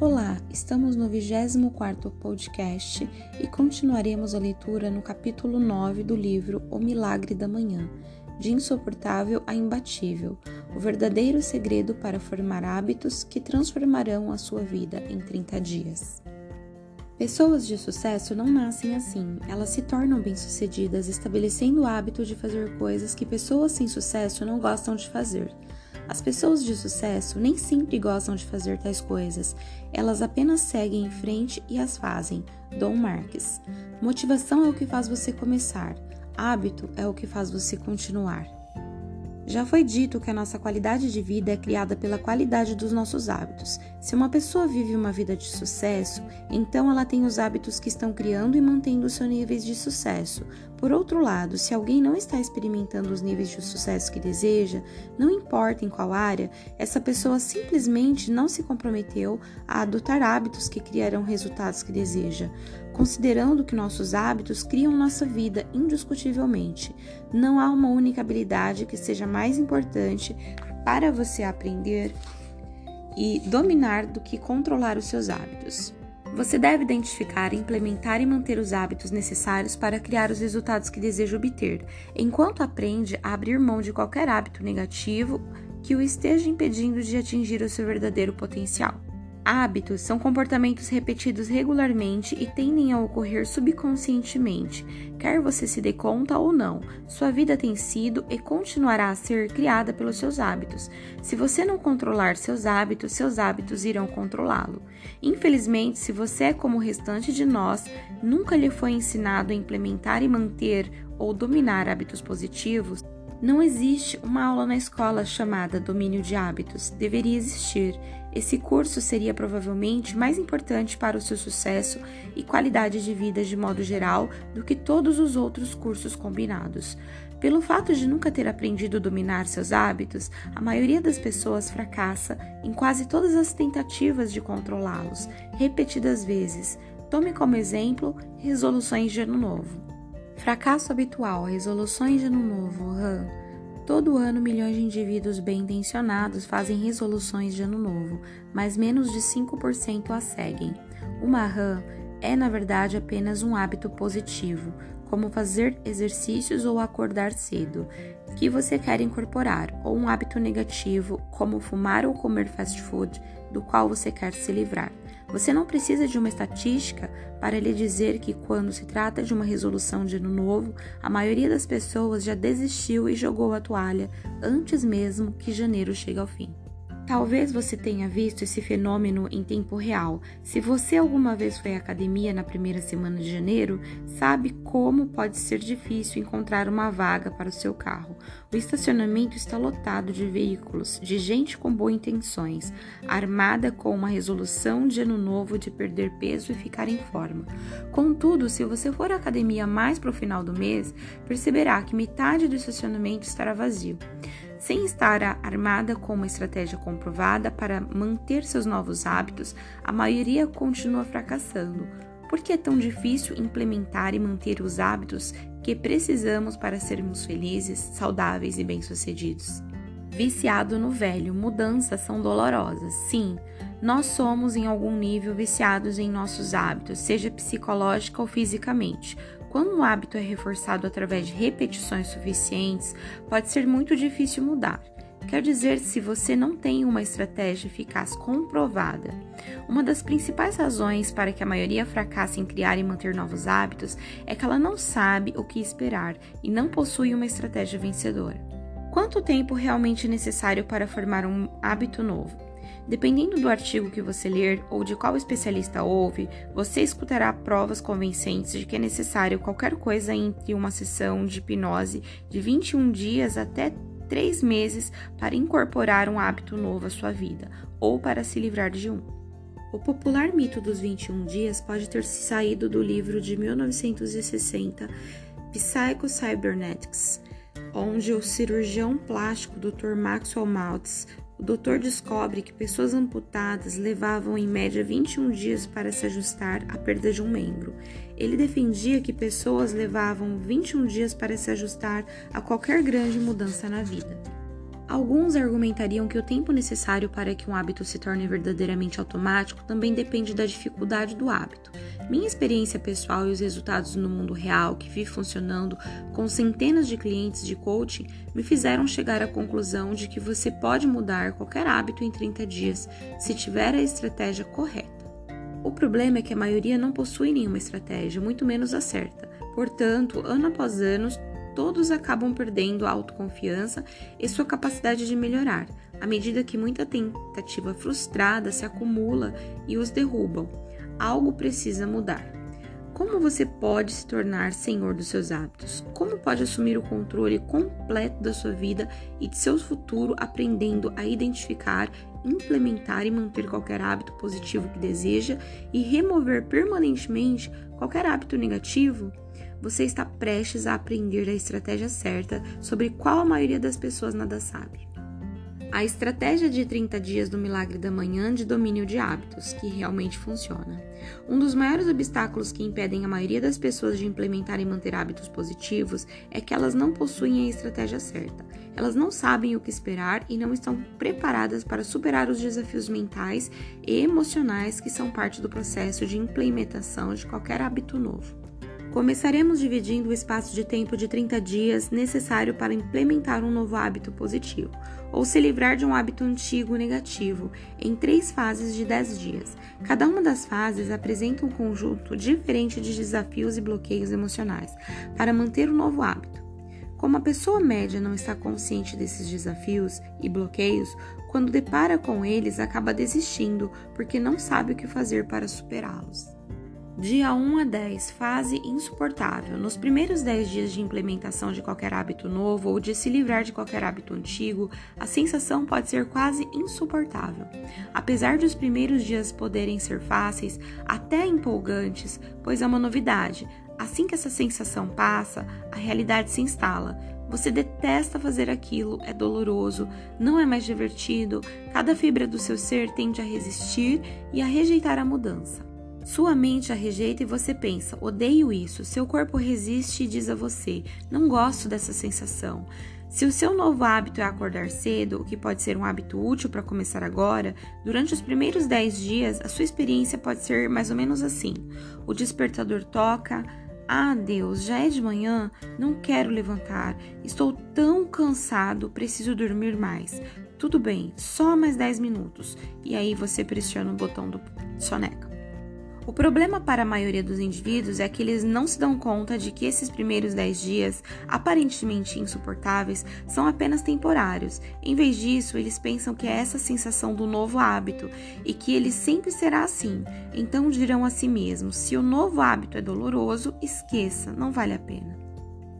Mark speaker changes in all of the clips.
Speaker 1: Olá, estamos no 24º podcast e continuaremos a leitura no capítulo 9 do livro O Milagre da Manhã, de insuportável a imbatível, o verdadeiro segredo para formar hábitos que transformarão a sua vida em 30 dias. Pessoas de sucesso não nascem assim, elas se tornam bem-sucedidas estabelecendo o hábito de fazer coisas que pessoas sem sucesso não gostam de fazer. As pessoas de sucesso nem sempre gostam de fazer tais coisas, elas apenas seguem em frente e as fazem. Dom Marques. Motivação é o que faz você começar, hábito é o que faz você continuar. Já foi dito que a nossa qualidade de vida é criada pela qualidade dos nossos hábitos. Se uma pessoa vive uma vida de sucesso, então ela tem os hábitos que estão criando e mantendo seus níveis de sucesso. Por outro lado, se alguém não está experimentando os níveis de sucesso que deseja, não importa em qual área, essa pessoa simplesmente não se comprometeu a adotar hábitos que criarão resultados que deseja considerando que nossos hábitos criam nossa vida indiscutivelmente. Não há uma única habilidade que seja mais importante para você aprender e dominar do que controlar os seus hábitos. Você deve identificar, implementar e manter os hábitos necessários para criar os resultados que deseja obter, enquanto aprende a abrir mão de qualquer hábito negativo que o esteja impedindo de atingir o seu verdadeiro potencial. Hábitos são comportamentos repetidos regularmente e tendem a ocorrer subconscientemente, quer você se dê conta ou não. Sua vida tem sido e continuará a ser criada pelos seus hábitos. Se você não controlar seus hábitos, seus hábitos irão controlá-lo. Infelizmente, se você é como o restante de nós, nunca lhe foi ensinado a implementar e manter ou dominar hábitos positivos, não existe uma aula na escola chamada Domínio de Hábitos. Deveria existir. Esse curso seria provavelmente mais importante para o seu sucesso e qualidade de vida de modo geral do que todos os outros cursos combinados. Pelo fato de nunca ter aprendido a dominar seus hábitos, a maioria das pessoas fracassa em quase todas as tentativas de controlá-los, repetidas vezes. Tome como exemplo resoluções de ano novo. Fracasso habitual, resoluções de ano novo, RAM. Todo ano, milhões de indivíduos bem intencionados fazem resoluções de ano novo, mas menos de 5% as seguem. Uma RAM é, na verdade, apenas um hábito positivo, como fazer exercícios ou acordar cedo, que você quer incorporar, ou um hábito negativo, como fumar ou comer fast food, do qual você quer se livrar. Você não precisa de uma estatística para lhe dizer que, quando se trata de uma resolução de ano novo, a maioria das pessoas já desistiu e jogou a toalha antes mesmo que janeiro chegue ao fim. Talvez você tenha visto esse fenômeno em tempo real. Se você alguma vez foi à academia na primeira semana de janeiro, sabe como pode ser difícil encontrar uma vaga para o seu carro. O estacionamento está lotado de veículos, de gente com boas intenções, armada com uma resolução de ano novo de perder peso e ficar em forma. Contudo, se você for à academia mais para o final do mês, perceberá que metade do estacionamento estará vazio sem estar armada com uma estratégia comprovada para manter seus novos hábitos, a maioria continua fracassando. Por que é tão difícil implementar e manter os hábitos que precisamos para sermos felizes, saudáveis e bem-sucedidos? Viciado no velho, mudanças são dolorosas. Sim, nós somos em algum nível viciados em nossos hábitos, seja psicológica ou fisicamente. Quando um hábito é reforçado através de repetições suficientes, pode ser muito difícil mudar. Quer dizer, se você não tem uma estratégia eficaz comprovada. Uma das principais razões para que a maioria fracasse em criar e manter novos hábitos é que ela não sabe o que esperar e não possui uma estratégia vencedora. Quanto tempo realmente é necessário para formar um hábito novo? Dependendo do artigo que você ler ou de qual especialista ouve, você escutará provas convincentes de que é necessário qualquer coisa entre uma sessão de hipnose de 21 dias até 3 meses para incorporar um hábito novo à sua vida ou para se livrar de um. O popular mito dos 21 dias pode ter saído do livro de 1960 Psycho Cybernetics, onde o cirurgião plástico Dr. Maxwell Maltz o doutor descobre que pessoas amputadas levavam em média 21 dias para se ajustar à perda de um membro. Ele defendia que pessoas levavam 21 dias para se ajustar a qualquer grande mudança na vida. Alguns argumentariam que o tempo necessário para que um hábito se torne verdadeiramente automático também depende da dificuldade do hábito. Minha experiência pessoal e os resultados no mundo real, que vive funcionando com centenas de clientes de coaching, me fizeram chegar à conclusão de que você pode mudar qualquer hábito em 30 dias se tiver a estratégia correta. O problema é que a maioria não possui nenhuma estratégia, muito menos a certa. Portanto, ano após ano, todos acabam perdendo a autoconfiança e sua capacidade de melhorar, à medida que muita tentativa frustrada se acumula e os derrubam. Algo precisa mudar. Como você pode se tornar senhor dos seus hábitos? Como pode assumir o controle completo da sua vida e de seu futuro, aprendendo a identificar, implementar e manter qualquer hábito positivo que deseja e remover permanentemente qualquer hábito negativo? Você está prestes a aprender a estratégia certa sobre qual a maioria das pessoas nada sabe. A estratégia de 30 dias do milagre da manhã de domínio de hábitos, que realmente funciona. Um dos maiores obstáculos que impedem a maioria das pessoas de implementar e manter hábitos positivos é que elas não possuem a estratégia certa. Elas não sabem o que esperar e não estão preparadas para superar os desafios mentais e emocionais que são parte do processo de implementação de qualquer hábito novo. Começaremos dividindo o espaço de tempo de 30 dias necessário para implementar um novo hábito positivo, ou se livrar de um hábito antigo negativo, em três fases de 10 dias. Cada uma das fases apresenta um conjunto diferente de desafios e bloqueios emocionais para manter o novo hábito. Como a pessoa média não está consciente desses desafios e bloqueios, quando depara com eles, acaba desistindo porque não sabe o que fazer para superá-los. Dia 1 a 10, fase insuportável. Nos primeiros 10 dias de implementação de qualquer hábito novo ou de se livrar de qualquer hábito antigo, a sensação pode ser quase insuportável. Apesar de os primeiros dias poderem ser fáceis, até empolgantes, pois é uma novidade, assim que essa sensação passa, a realidade se instala. Você detesta fazer aquilo, é doloroso, não é mais divertido, cada fibra do seu ser tende a resistir e a rejeitar a mudança. Sua mente a rejeita e você pensa: odeio isso. Seu corpo resiste e diz a você: não gosto dessa sensação. Se o seu novo hábito é acordar cedo, o que pode ser um hábito útil para começar agora, durante os primeiros 10 dias a sua experiência pode ser mais ou menos assim: o despertador toca. Ah, Deus, já é de manhã? Não quero levantar. Estou tão cansado, preciso dormir mais. Tudo bem, só mais 10 minutos. E aí você pressiona o botão do soneca. O problema para a maioria dos indivíduos é que eles não se dão conta de que esses primeiros 10 dias, aparentemente insuportáveis, são apenas temporários. Em vez disso, eles pensam que é essa sensação do novo hábito e que ele sempre será assim. Então dirão a si mesmos: se o novo hábito é doloroso, esqueça, não vale a pena.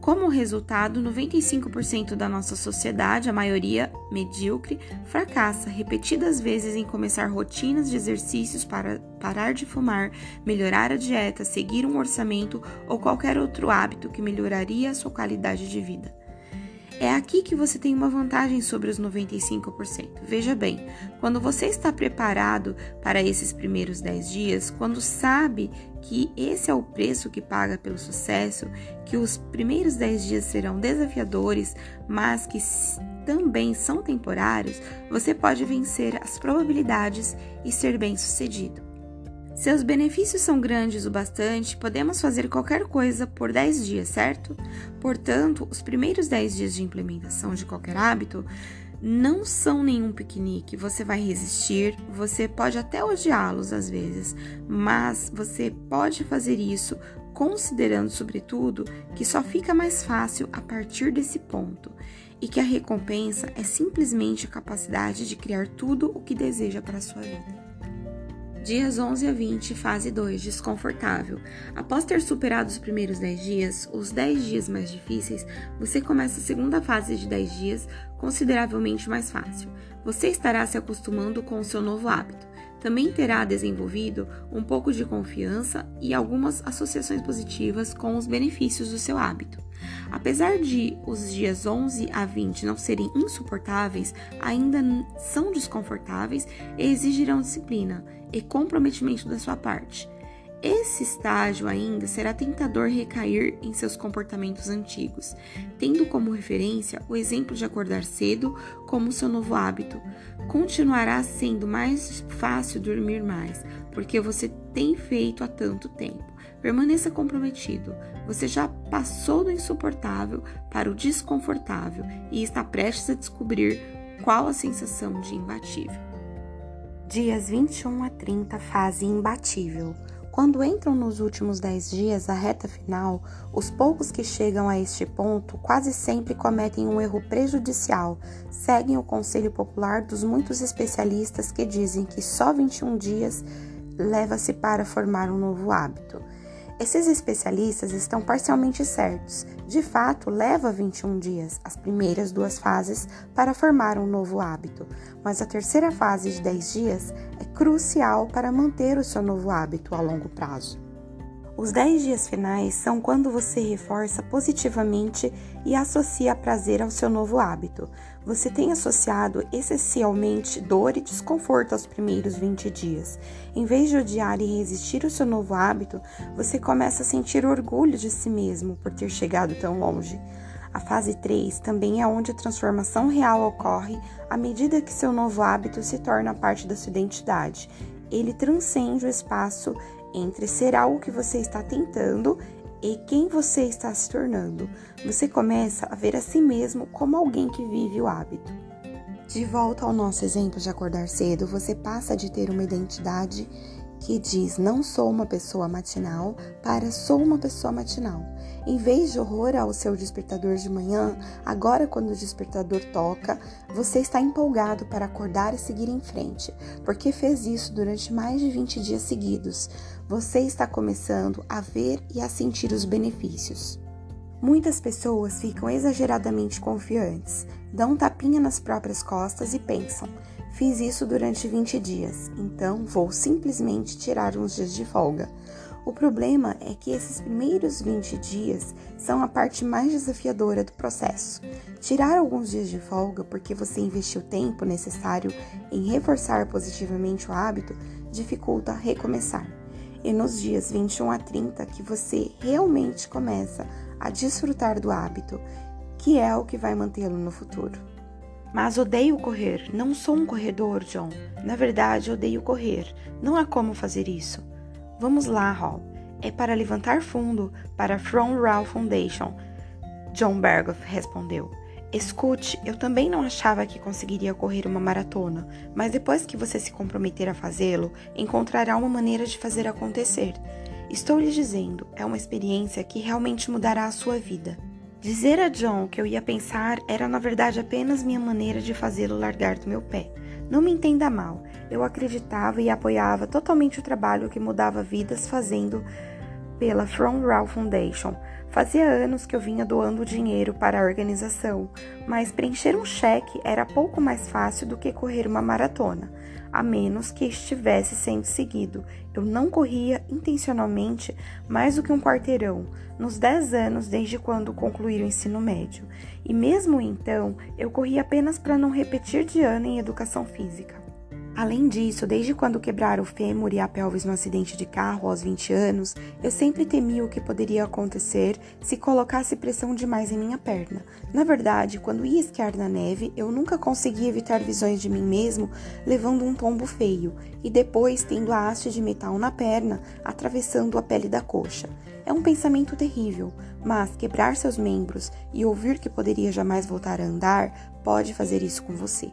Speaker 1: Como resultado, 95% da nossa sociedade, a maioria medíocre, fracassa repetidas vezes em começar rotinas de exercícios para parar de fumar, melhorar a dieta, seguir um orçamento ou qualquer outro hábito que melhoraria a sua qualidade de vida. É aqui que você tem uma vantagem sobre os 95%. Veja bem, quando você está preparado para esses primeiros 10 dias, quando sabe que esse é o preço que paga pelo sucesso, que os primeiros 10 dias serão desafiadores, mas que também são temporários, você pode vencer as probabilidades e ser bem-sucedido. Seus benefícios são grandes o bastante, podemos fazer qualquer coisa por 10 dias, certo? Portanto, os primeiros 10 dias de implementação de qualquer hábito não são nenhum piquenique. Você vai resistir, você pode até odiá-los às vezes, mas você pode fazer isso considerando, sobretudo, que só fica mais fácil a partir desse ponto e que a recompensa é simplesmente a capacidade de criar tudo o que deseja para a sua vida. Dias 11 a 20, fase 2, desconfortável. Após ter superado os primeiros 10 dias, os 10 dias mais difíceis, você começa a segunda fase de 10 dias, consideravelmente mais fácil. Você estará se acostumando com o seu novo hábito. Também terá desenvolvido um pouco de confiança e algumas associações positivas com os benefícios do seu hábito. Apesar de os dias 11 a 20 não serem insuportáveis, ainda são desconfortáveis e exigirão disciplina e comprometimento da sua parte. Esse estágio ainda será tentador recair em seus comportamentos antigos, tendo como referência o exemplo de acordar cedo como seu novo hábito. Continuará sendo mais fácil dormir mais, porque você tem feito há tanto tempo. Permaneça comprometido. Você já passou do insuportável para o desconfortável e está prestes a descobrir qual a sensação de imbatível.
Speaker 2: Dias 21 a 30, fase imbatível. Quando entram nos últimos 10 dias, a reta final, os poucos que chegam a este ponto quase sempre cometem um erro prejudicial. Seguem o conselho popular dos muitos especialistas que dizem que só 21 dias leva-se para formar um novo hábito. Esses especialistas estão parcialmente certos. De fato, leva 21 dias, as primeiras duas fases, para formar um novo hábito, mas a terceira fase de 10 dias é crucial para manter o seu novo hábito a longo prazo. Os 10 dias finais são quando você reforça positivamente e associa prazer ao seu novo hábito. Você tem associado essencialmente dor e desconforto aos primeiros 20 dias. Em vez de odiar e resistir ao seu novo hábito, você começa a sentir orgulho de si mesmo por ter chegado tão longe. A fase 3 também é onde a transformação real ocorre à medida que seu novo hábito se torna parte da sua identidade. Ele transcende o espaço entre ser algo que você está tentando e quem você está se tornando. Você começa a ver a si mesmo como alguém que vive o hábito. De volta ao nosso exemplo de acordar cedo, você passa de ter uma identidade que diz não sou uma pessoa matinal para sou uma pessoa matinal. Em vez de horror ao seu despertador de manhã, agora quando o despertador toca, você está empolgado para acordar e seguir em frente, porque fez isso durante mais de 20 dias seguidos. Você está começando a ver e a sentir os benefícios. Muitas pessoas ficam exageradamente confiantes, dão um tapinha nas próprias costas e pensam: Fiz isso durante 20 dias, então vou simplesmente tirar uns dias de folga. O problema é que esses primeiros 20 dias são a parte mais desafiadora do processo. Tirar alguns dias de folga porque você investiu o tempo necessário em reforçar positivamente o hábito dificulta recomeçar. E nos dias 21 a 30 que você realmente começa a desfrutar do hábito, que é o que vai mantê-lo no futuro. Mas odeio correr. Não sou um corredor, John. Na verdade, odeio correr. Não há como fazer isso. Vamos lá, Hall. É para levantar fundo para a From Raw Foundation. John Bergoff respondeu. Escute, eu também não achava que conseguiria correr uma maratona, mas depois que você se comprometer a fazê-lo, encontrará uma maneira de fazer acontecer. Estou lhe dizendo, é uma experiência que realmente mudará a sua vida. Dizer a John que eu ia pensar era na verdade apenas minha maneira de fazê-lo largar do meu pé. Não me entenda mal, eu acreditava e apoiava totalmente o trabalho que mudava vidas fazendo pela From Raw Foundation. Fazia anos que eu vinha doando dinheiro para a organização, mas preencher um cheque era pouco mais fácil do que correr uma maratona a menos que estivesse sendo seguido. Eu não corria intencionalmente mais do que um quarteirão nos 10 anos desde quando concluí o ensino médio, e mesmo então eu corria apenas para não repetir de ano em educação física. Além disso, desde quando quebrara o fêmur e a pelvis no acidente de carro aos 20 anos, eu sempre temia o que poderia acontecer se colocasse pressão demais em minha perna. Na verdade, quando ia esquiar na neve, eu nunca conseguia evitar visões de mim mesmo levando um tombo feio e depois tendo a haste de metal na perna atravessando a pele da coxa. É um pensamento terrível, mas quebrar seus membros e ouvir que poderia jamais voltar a andar pode fazer isso com você.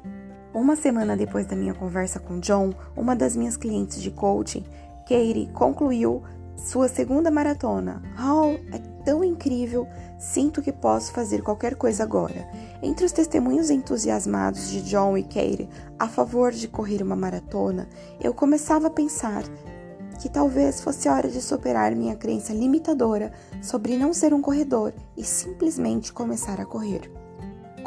Speaker 2: Uma semana depois da minha conversa com John, uma das minhas clientes de coaching, Katie, concluiu sua segunda maratona. Oh, é tão incrível! Sinto que posso fazer qualquer coisa agora. Entre os testemunhos entusiasmados de John e Katie a favor de correr uma maratona, eu começava a pensar que talvez fosse hora de superar minha crença limitadora sobre não ser um corredor e simplesmente começar a correr.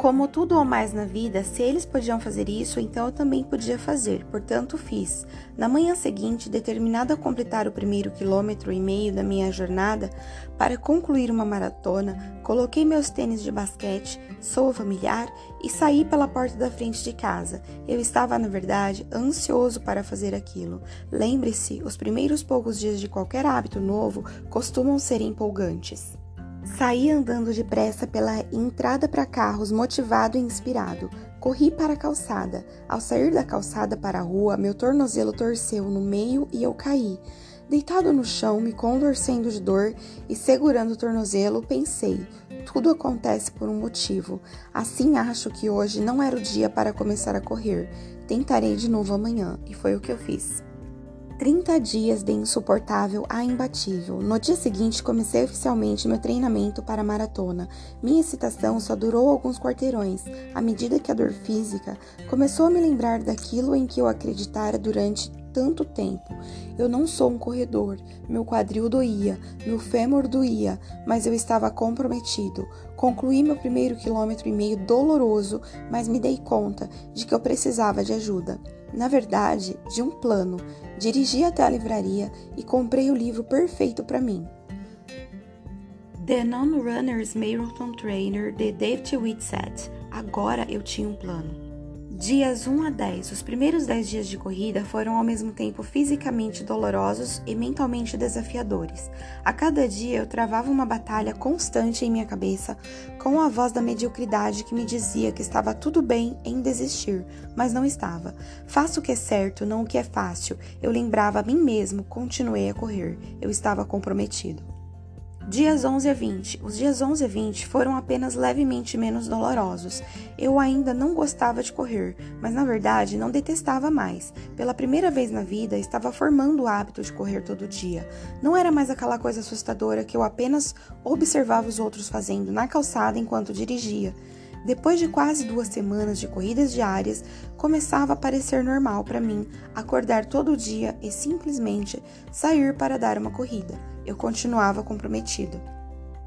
Speaker 2: Como tudo ou mais na vida, se eles podiam fazer isso, então eu também podia fazer, portanto fiz. Na manhã seguinte, determinado a completar o primeiro quilômetro e meio da minha jornada, para concluir uma maratona, coloquei meus tênis de basquete, sou familiar, e saí pela porta da frente de casa. Eu estava, na verdade, ansioso para fazer aquilo. Lembre-se, os primeiros poucos dias de qualquer hábito novo costumam ser empolgantes. Saí andando depressa pela entrada para carros, motivado e inspirado. Corri para a calçada. Ao sair da calçada para a rua, meu tornozelo torceu no meio e eu caí. Deitado no chão, me contorcendo de dor e segurando o tornozelo, pensei: tudo acontece por um motivo. Assim acho que hoje não era o dia para começar a correr. Tentarei de novo amanhã, e foi o que eu fiz. 30 dias de insuportável a imbatível. No dia seguinte, comecei oficialmente meu treinamento para a maratona. Minha excitação só durou alguns quarteirões, à medida que a dor física começou a me lembrar daquilo em que eu acreditara durante tanto tempo. Eu não sou um corredor, meu quadril doía, meu fêmur doía, mas eu estava comprometido. Concluí meu primeiro quilômetro e meio doloroso, mas me dei conta de que eu precisava de ajuda na verdade, de um plano. Dirigi até a livraria e comprei o livro perfeito para mim. The Non-Runner's Marathon Trainer de David Whitsett. Agora eu tinha um plano. Dias 1 a 10. Os primeiros 10 dias de corrida foram ao mesmo tempo fisicamente dolorosos e mentalmente desafiadores. A cada dia eu travava uma batalha constante em minha cabeça com a voz da mediocridade que me dizia que estava tudo bem em desistir, mas não estava. Faço o que é certo, não o que é fácil. Eu lembrava a mim mesmo, continuei a correr. Eu estava comprometido. Dias 11 a 20. Os dias 11 a 20 foram apenas levemente menos dolorosos. Eu ainda não gostava de correr, mas na verdade não detestava mais. Pela primeira vez na vida, estava formando o hábito de correr todo dia. Não era mais aquela coisa assustadora que eu apenas observava os outros fazendo na calçada enquanto dirigia. Depois de quase duas semanas de corridas diárias, começava a parecer normal para mim acordar todo dia e simplesmente sair para dar uma corrida eu continuava comprometido.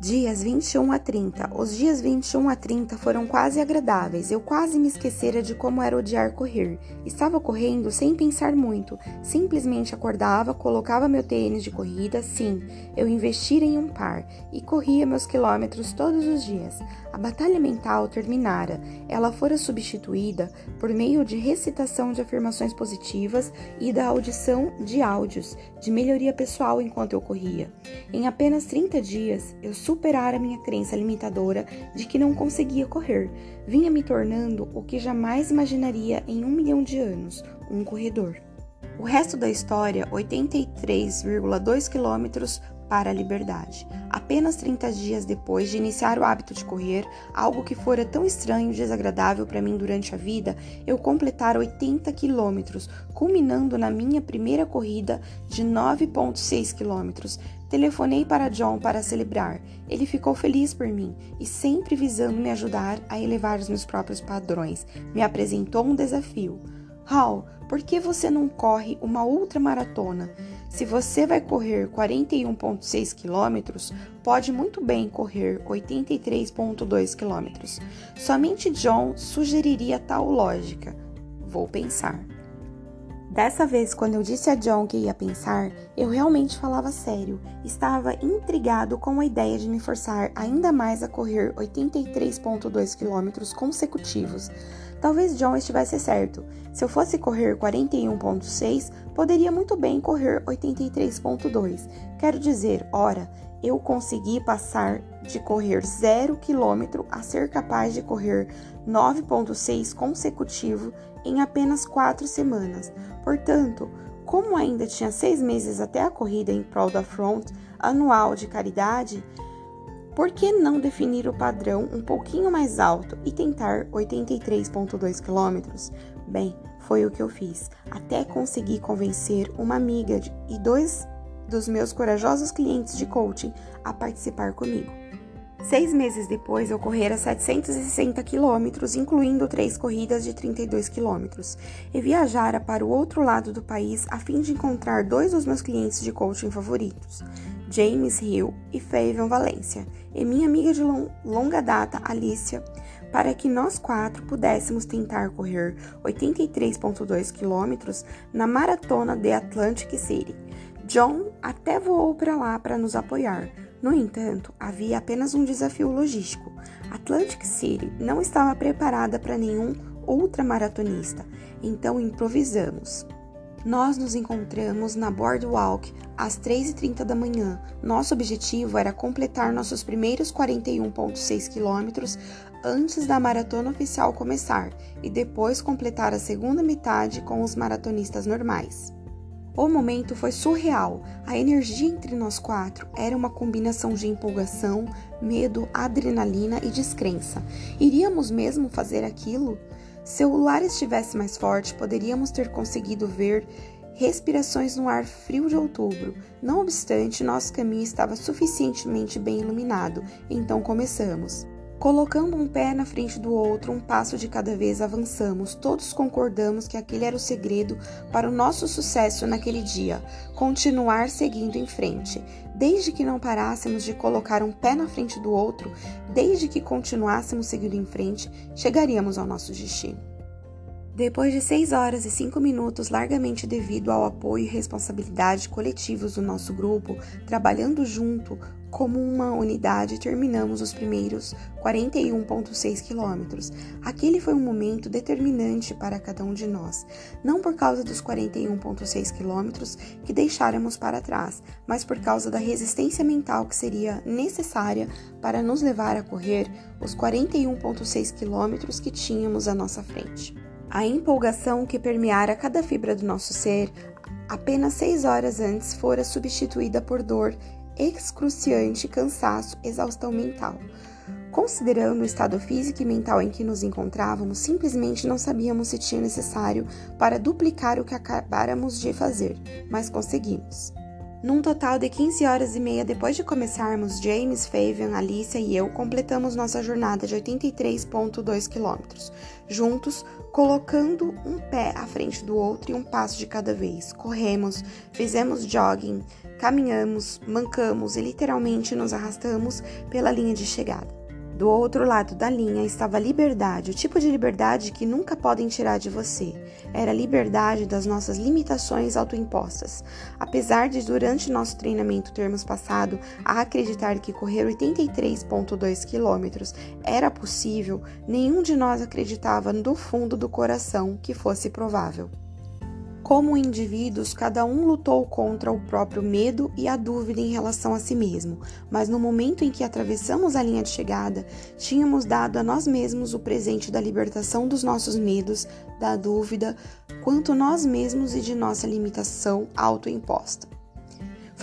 Speaker 2: Dias 21 a 30. Os dias 21 a 30 foram quase agradáveis. Eu quase me esquecera de como era odiar correr. Estava correndo sem pensar muito. Simplesmente acordava, colocava meu tênis de corrida, sim, eu investira em um par e corria meus quilômetros todos os dias. A batalha mental terminara. Ela fora substituída por meio de recitação de afirmações positivas e da audição de áudios de melhoria pessoal enquanto eu corria. Em apenas 30 dias, eu superara minha crença limitadora de que não conseguia correr. Vinha me tornando o que jamais imaginaria em um milhão de anos, um corredor. O resto da história, 83,2 quilômetros, para a liberdade. Apenas 30 dias depois de iniciar o hábito de correr, algo que fora tão estranho e desagradável para mim durante a vida, eu completara 80 quilômetros, culminando na minha primeira corrida de 9,6 quilômetros. Telefonei para John para celebrar. Ele ficou feliz por mim e, sempre visando me ajudar a elevar os meus próprios padrões, me apresentou um desafio. Hal, por que você não corre uma outra maratona? Se você vai correr 41,6 quilômetros, pode muito bem correr 83,2 quilômetros. Somente John sugeriria tal lógica. Vou pensar. Dessa vez, quando eu disse a John que ia pensar, eu realmente falava sério. Estava intrigado com a ideia de me forçar ainda mais a correr 83,2 quilômetros consecutivos. Talvez John estivesse certo. Se eu fosse correr 41.6, poderia muito bem correr 83.2. Quero dizer, ora, eu consegui passar de correr 0 km a ser capaz de correr 9.6 consecutivo em apenas 4 semanas. Portanto, como ainda tinha seis meses até a corrida em prol da Front anual de caridade, por que não definir o padrão um pouquinho mais alto e tentar 83,2 km? Bem, foi o que eu fiz, até conseguir convencer uma amiga e dois dos meus corajosos clientes de coaching a participar comigo. Seis meses depois, eu correra 760 quilômetros, incluindo três corridas de 32 quilômetros, e viajara para o outro lado do país a fim de encontrar dois dos meus clientes de coaching favoritos. James Hill e Fabian Valência, e minha amiga de longa data, Alicia, para que nós quatro pudéssemos tentar correr 83,2 quilômetros na maratona de Atlantic City. John até voou para lá para nos apoiar. No entanto, havia apenas um desafio logístico. Atlantic City não estava preparada para nenhum ultramaratonista, então improvisamos. Nós nos encontramos na Boardwalk às 3h30 da manhã. Nosso objetivo era completar nossos primeiros 41,6 quilômetros antes da maratona oficial começar e depois completar a segunda metade com os maratonistas normais. O momento foi surreal. A energia entre nós quatro era uma combinação de empolgação, medo, adrenalina e descrença. Iríamos mesmo fazer aquilo? Se o luar estivesse mais forte, poderíamos ter conseguido ver respirações no ar frio de outubro. Não obstante, nosso caminho estava suficientemente bem iluminado, então começamos. Colocando um pé na frente do outro, um passo de cada vez avançamos. Todos concordamos que aquele era o segredo para o nosso sucesso naquele dia: continuar seguindo em frente. Desde que não parássemos de colocar um pé na frente do outro, desde que continuássemos seguindo em frente, chegaríamos ao nosso destino. Depois de seis horas e cinco minutos, largamente devido ao apoio e responsabilidade coletivos do nosso grupo, trabalhando junto como uma unidade, terminamos os primeiros 41,6 quilômetros. Aquele foi um momento determinante para cada um de nós, não por causa dos 41,6 quilômetros que deixáramos para trás, mas por causa da resistência mental que seria necessária para nos levar a correr os 41,6 quilômetros que tínhamos à nossa frente. A empolgação que permeara cada fibra do nosso ser apenas seis horas antes fora substituída por dor excruciante, cansaço, exaustão mental. Considerando o estado físico e mental em que nos encontrávamos, simplesmente não sabíamos se tinha necessário para duplicar o que acabáramos de fazer, mas conseguimos. Num total de 15 horas e meia depois de começarmos, James, Fabian, Alicia e eu completamos nossa jornada de 83,2 quilômetros, juntos, colocando um pé à frente do outro e um passo de cada vez. Corremos, fizemos jogging, caminhamos, mancamos e literalmente nos arrastamos pela linha de chegada. Do outro lado da linha estava a liberdade, o tipo de liberdade que nunca podem tirar de você. Era a liberdade das nossas limitações autoimpostas. Apesar de, durante nosso treinamento, termos passado a acreditar que correr 83,2 quilômetros era possível, nenhum de nós acreditava do fundo do coração que fosse provável. Como indivíduos, cada um lutou contra o próprio medo e a dúvida em relação a si mesmo, mas no momento em que atravessamos a linha de chegada, tínhamos dado a nós mesmos o presente da libertação dos nossos medos, da dúvida quanto nós mesmos e de nossa limitação autoimposta.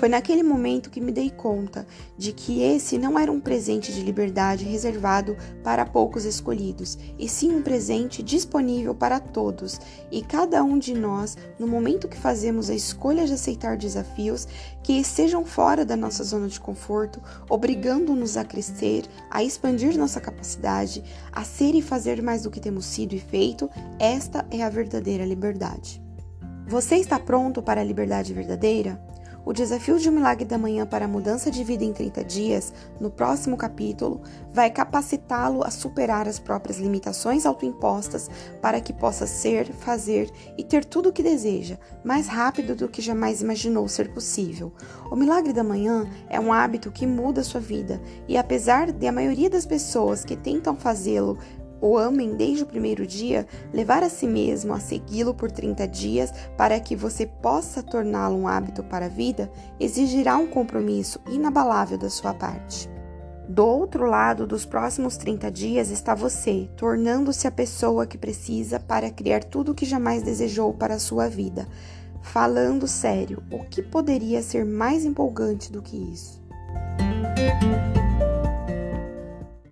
Speaker 2: Foi naquele momento que me dei conta de que esse não era um presente de liberdade reservado para poucos escolhidos, e sim um presente disponível para todos, e cada um de nós, no momento que fazemos a escolha de aceitar desafios que estejam fora da nossa zona de conforto, obrigando-nos a crescer, a expandir nossa capacidade, a ser e fazer mais do que temos sido e feito, esta é a verdadeira liberdade. Você está pronto para a liberdade verdadeira? O desafio de um milagre da manhã para a mudança de vida em 30 dias, no próximo capítulo, vai capacitá-lo a superar as próprias limitações autoimpostas para que possa ser, fazer e ter tudo o que deseja, mais rápido do que jamais imaginou ser possível. O milagre da manhã é um hábito que muda a sua vida e, apesar de a maioria das pessoas que tentam fazê-lo o amem desde o primeiro dia, levar a si mesmo a segui-lo por 30 dias para que você possa torná-lo um hábito para a vida, exigirá um compromisso inabalável da sua parte. Do outro lado dos próximos 30 dias está você, tornando-se a pessoa que precisa para criar tudo o que jamais desejou para a sua vida. Falando sério, o que poderia ser mais empolgante do que isso?